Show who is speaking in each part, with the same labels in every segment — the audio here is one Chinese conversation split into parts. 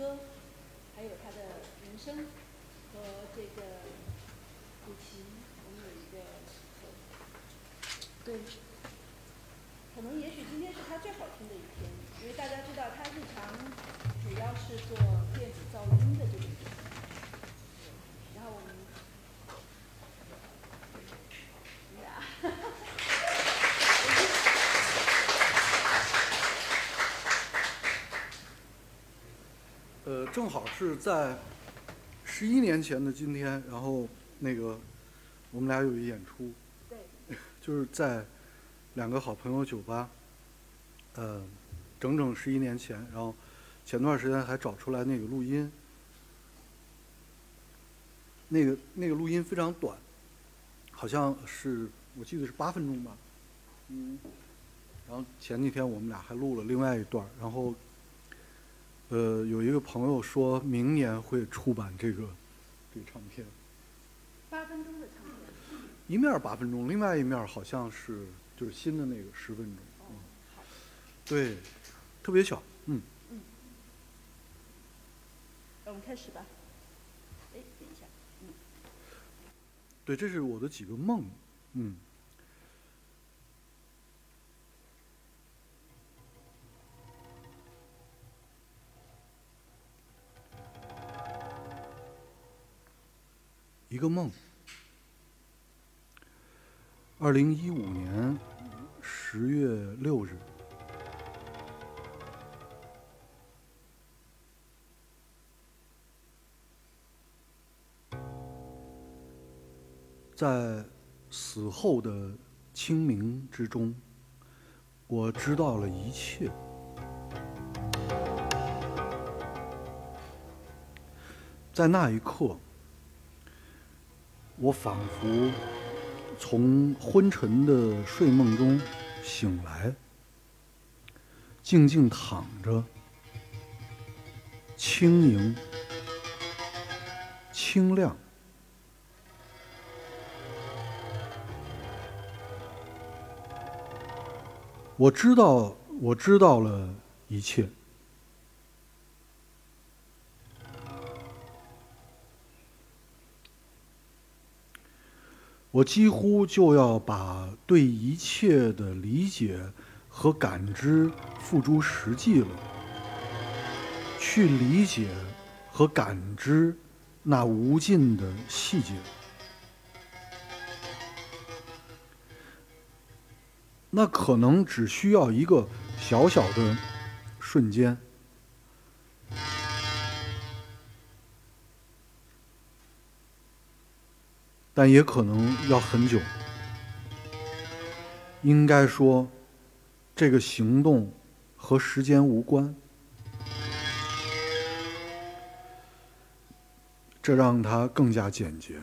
Speaker 1: 歌，还有他的人声和这个古琴，我们有一个对，可能也许今天是他最好听的一天，因为大家知道他日常主要是做电子噪音的这种，然后我们。
Speaker 2: 呃，正好是在十一年前的今天，然后那个我们俩有一演出，
Speaker 1: 对，
Speaker 2: 就是在两个好朋友酒吧，呃，整整十一年前，然后前段时间还找出来那个录音，那个那个录音非常短，好像是我记得是八分钟吧，嗯，然后前几天我们俩还录了另外一段，然后。呃，有一个朋友说明年会出版这个这个唱片。
Speaker 1: 八分钟的唱片。
Speaker 2: 一面八分钟，另外一面好像是就是新的那个十分钟。
Speaker 1: 哦，
Speaker 2: 对，特别小，
Speaker 1: 嗯。嗯。我们开始吧。哎，等一下，嗯。
Speaker 2: 对，这是我的几个梦，嗯。一个梦。二零一五年十月六日，在死后的清明之中，我知道了一切。在那一刻。我仿佛从昏沉的睡梦中醒来，静静躺着，轻盈、清亮。我知道，我知道了一切。我几乎就要把对一切的理解和感知付诸实际了，去理解和感知那无尽的细节，那可能只需要一个小小的瞬间。但也可能要很久。应该说，这个行动和时间无关，这让它更加简洁。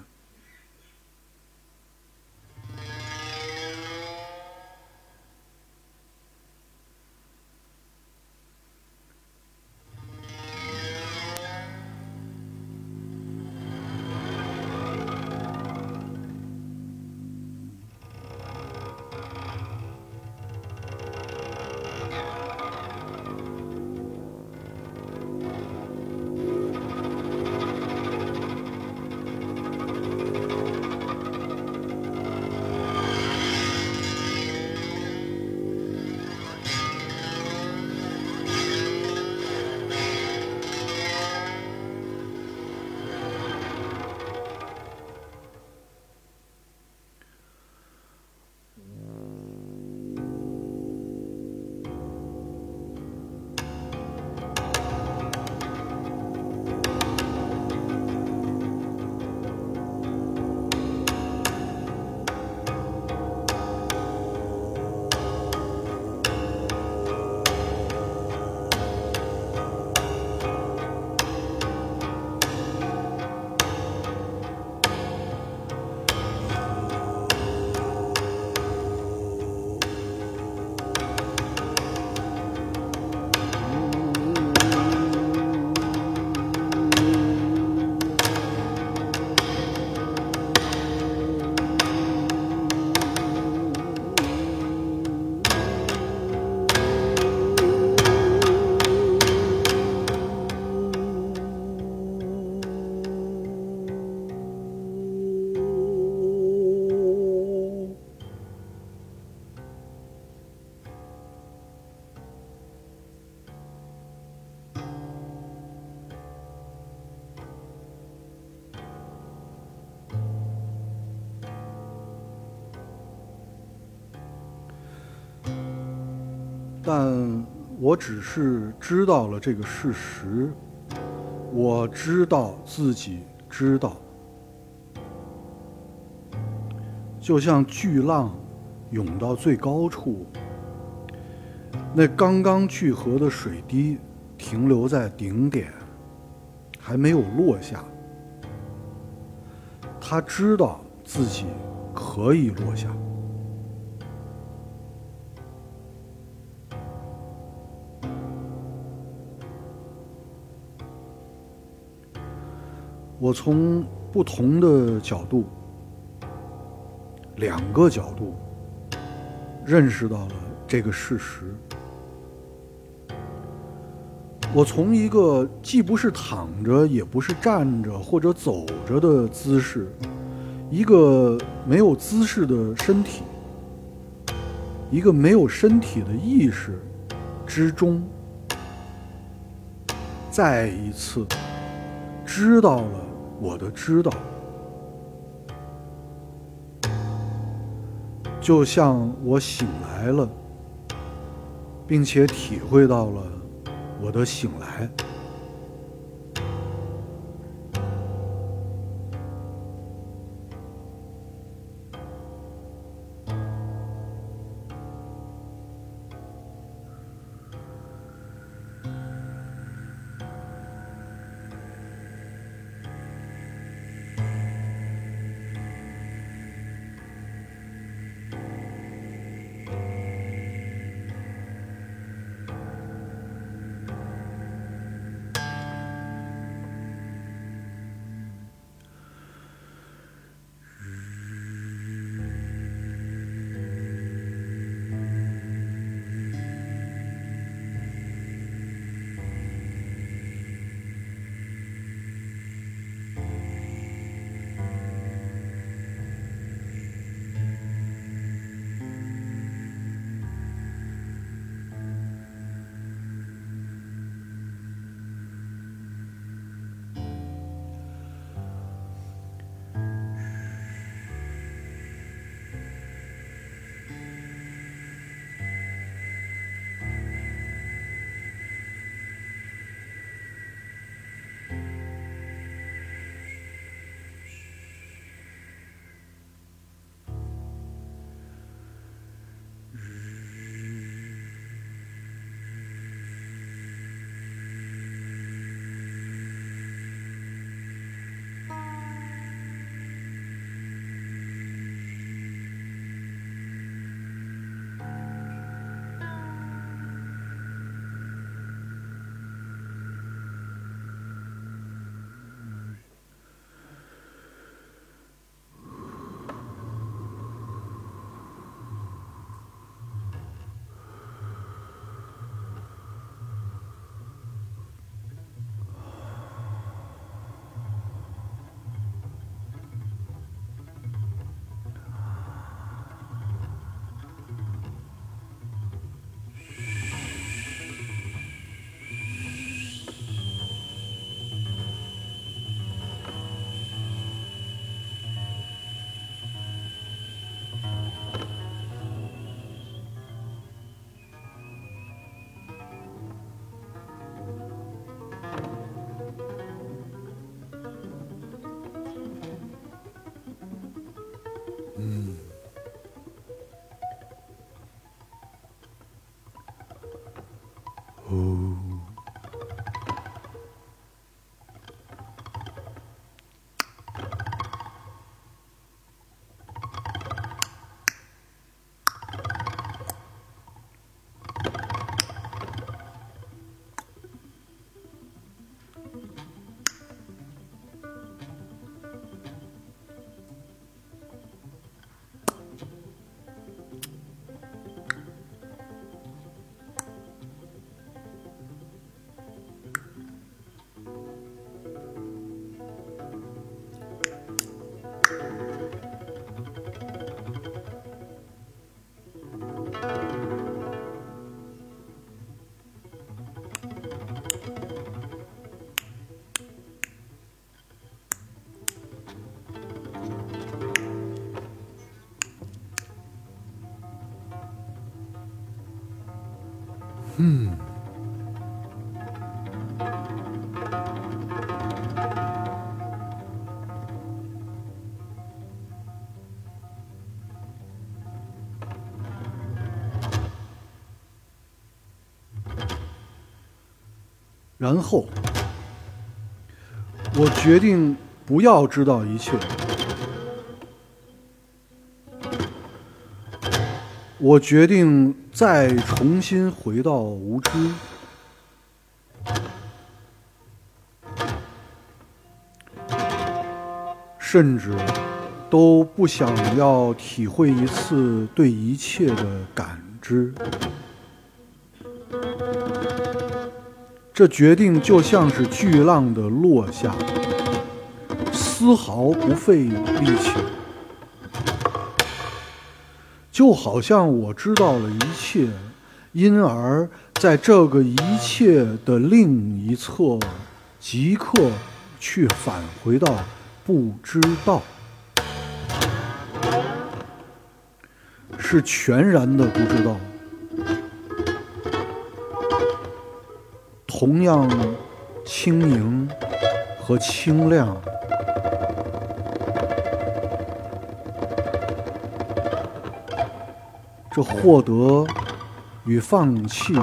Speaker 2: 我只是知道了这个事实。我知道自己知道，就像巨浪涌到最高处，那刚刚聚合的水滴停留在顶点，还没有落下。他知道自己可以落下。我从不同的角度，两个角度，认识到了这个事实。我从一个既不是躺着，也不是站着或者走着的姿势，一个没有姿势的身体，一个没有身体的意识之中，再一次知道了。我的知道，就像我醒来了，并且体会到了我的醒来。Oh. 然后，我决定不要知道一切。我决定再重新回到无知，甚至都不想要体会一次对一切的感知。这决定就像是巨浪的落下，丝毫不费力气，就好像我知道了一切，因而在这个一切的另一侧，即刻去返回到不知道，是全然的不知道。同样轻盈和清亮，这获得与放弃，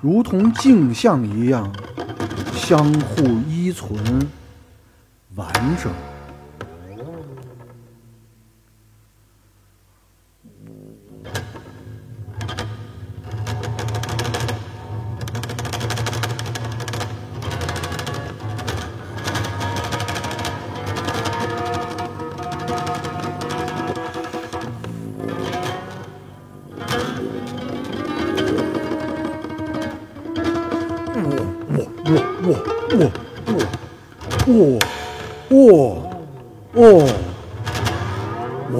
Speaker 2: 如同镜像一样，相互依存，完整。哇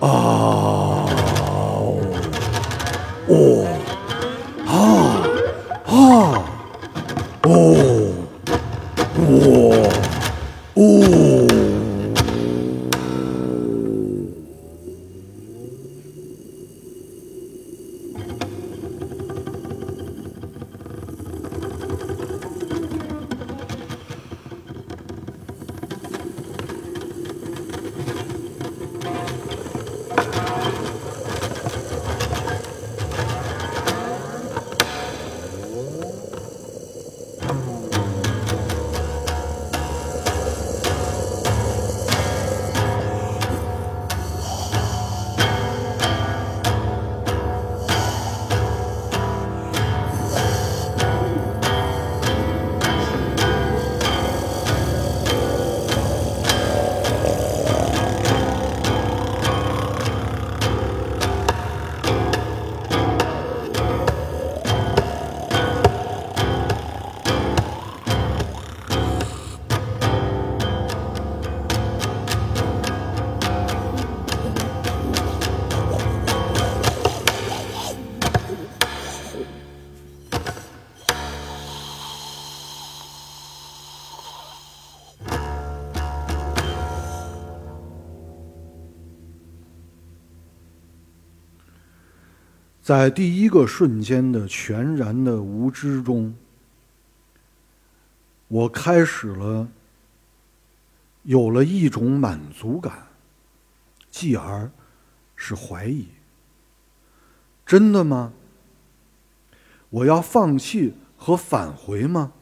Speaker 2: 啊。哇在第一个瞬间的全然的无知中，我开始了有了一种满足感，继而是怀疑：真的吗？我要放弃和返回吗？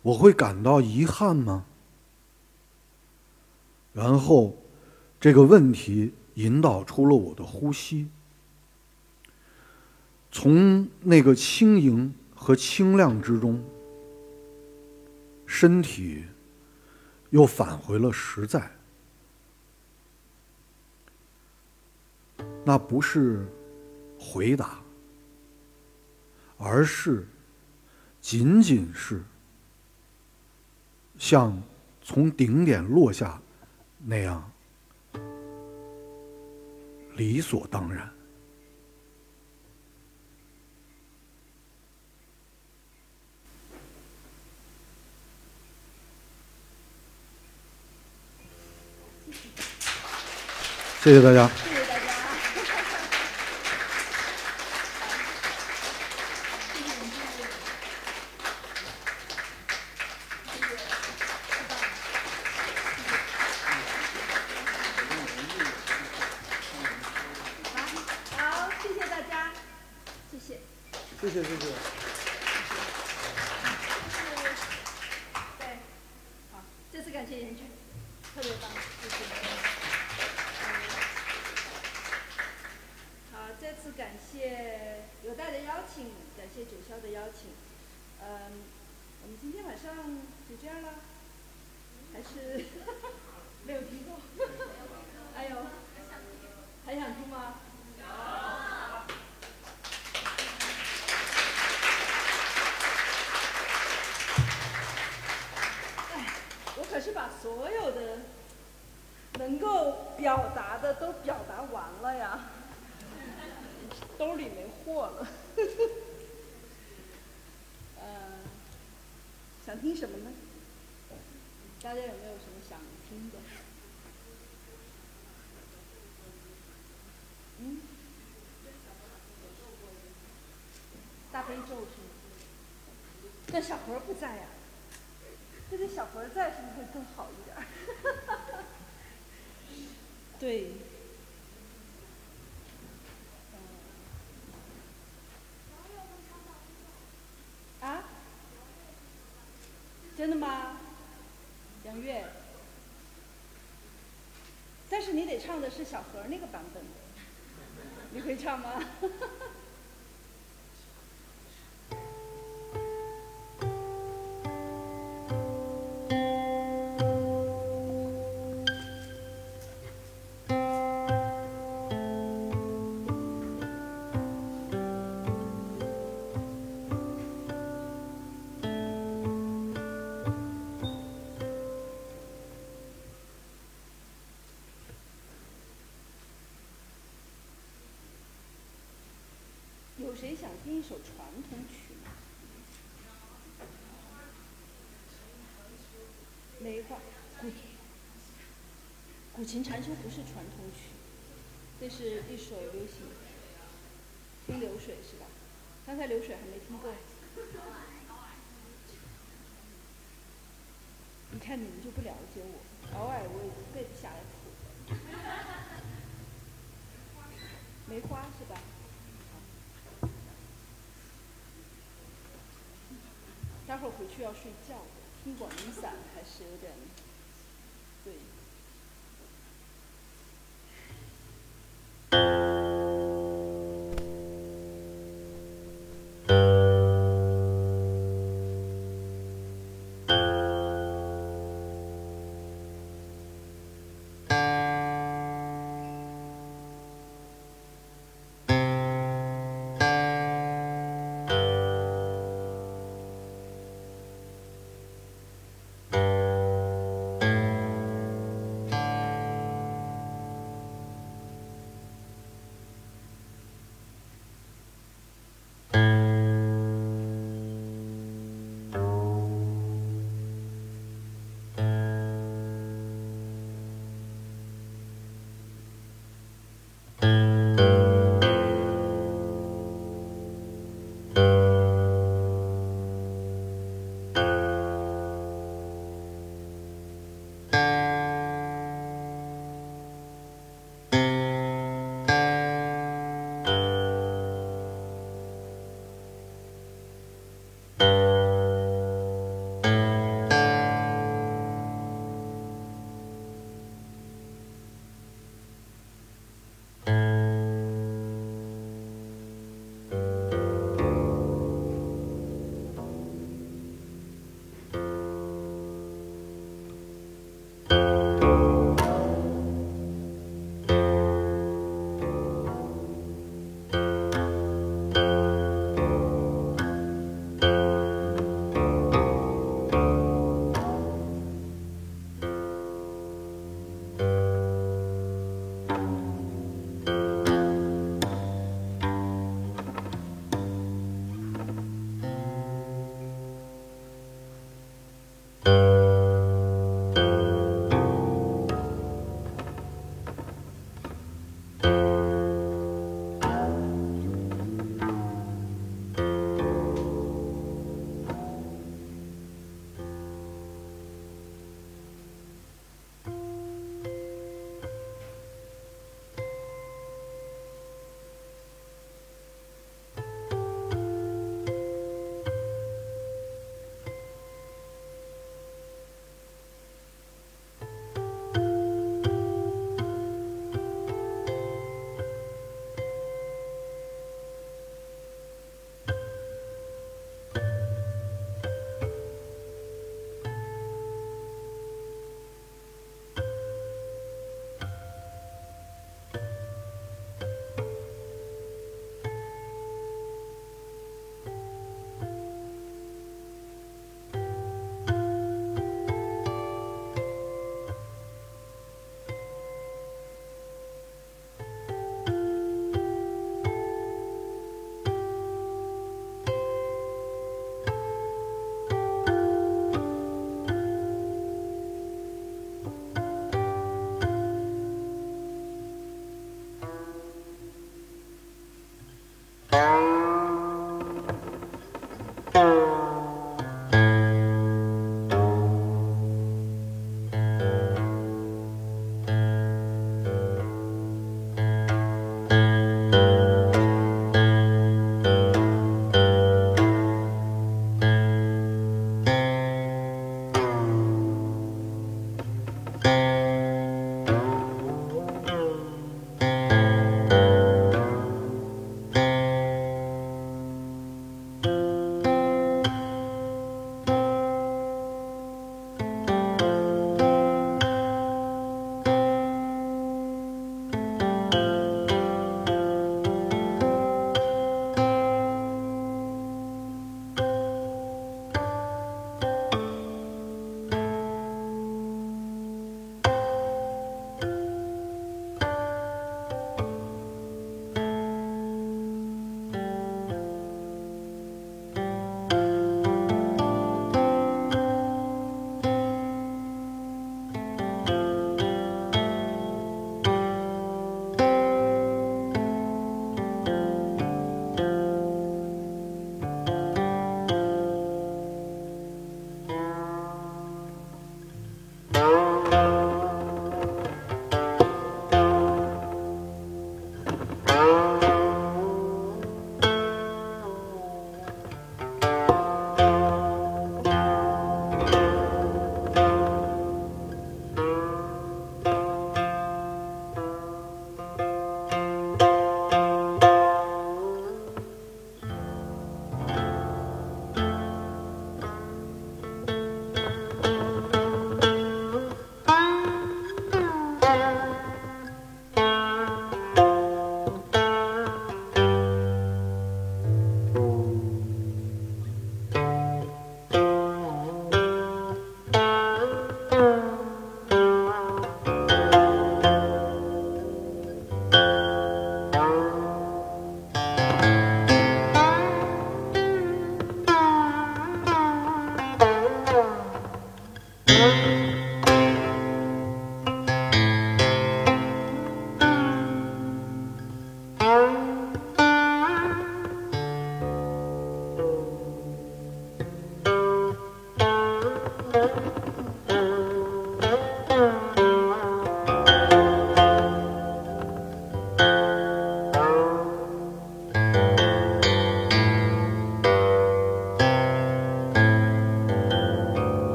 Speaker 2: 我会感到遗憾吗？然后，这个问题引导出了我的呼吸。从那个轻盈和清亮之中，身体又返回了实在。那不是回答，而是仅仅是像从顶点落下那样理所当然。谢谢大家。
Speaker 1: 谢谢大家。
Speaker 2: 谢谢，好，谢谢大家，谢谢。谢谢，谢谢。
Speaker 1: 这是对，好，再次感谢严俊，特别棒，谢谢。再次感谢有代的邀请，感谢九霄的邀请。嗯，我们今天晚上就这样了，还是 没有听够？哎呦，还想听吗？哎，我可是把所有的能够表达的都表达完了呀，兜里没货了。呃，想听什么呢？大家有没有什么想听的？嗯？大悲咒是吗？但小何不在呀、这个小何在是不是会更好一点儿？对。嗯啊？真的吗？杨月。但是你得唱的是小何那个版本的，你会唱吗？有谁想听一首传统曲吗？梅花古古琴禅修不是传统曲，这是一首流行。听流水是吧？刚才流水还没听够。你看你们就不了解我，偶尔我也背不下来谱。梅花是吧？待会儿回去要睡觉，听广陵散还是有点，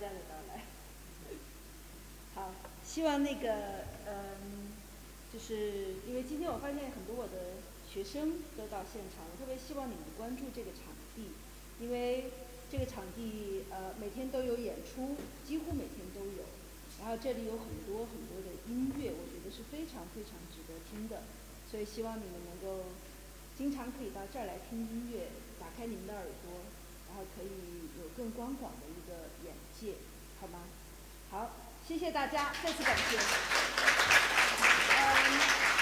Speaker 1: 家的到来。好，希望那个嗯，就是因为今天我发现很多我的学生都到现场，我特别希望你们关注这个场地，因为这个场地呃每天都有演出，几乎每天都有。然后这里有很多很多的音乐，我觉得是非常非常值得听的，所以希望你们能够经常可以到这儿来听音乐，打开你们的耳朵，然后可以有更宽广的一个眼界，好吗？好，谢谢大家，再次感谢。嗯。